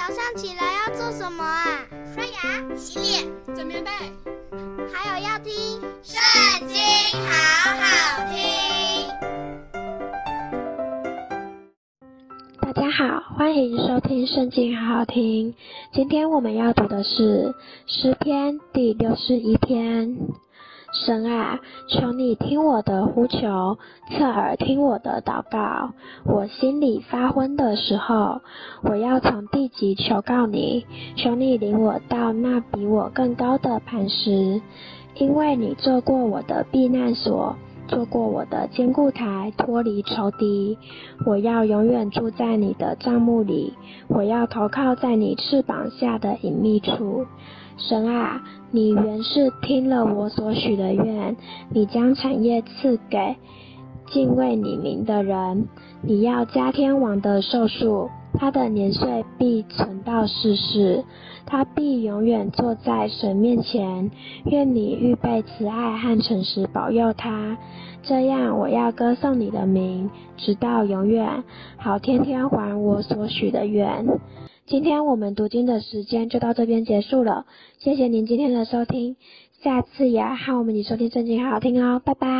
早上起来要做什么啊？刷牙、洗脸、整棉被，还有要听《圣经》，好好听。大家好，欢迎收听《圣经》，好好听。今天我们要读的是诗篇第六十一篇。神啊，求你听我的呼求，侧耳听我的祷告。我心里发昏的时候，我要从地极求告你，求你领我到那比我更高的磐石，因为你做过我的避难所，做过我的坚固台，脱离仇敌。我要永远住在你的帐幕里，我要投靠在你翅膀下的隐秘处。神啊，你原是听了我所许的愿，你将产业赐给敬畏你名的人。你要加天王的寿数，他的年岁必存到世世，他必永远坐在神面前。愿你预备慈爱和诚实保佑他，这样我要歌颂你的名，直到永远，好天天还我所许的愿。今天我们读经的时间就到这边结束了，谢谢您今天的收听，下次也要和我们一起收听圣经，好好听哦，拜拜。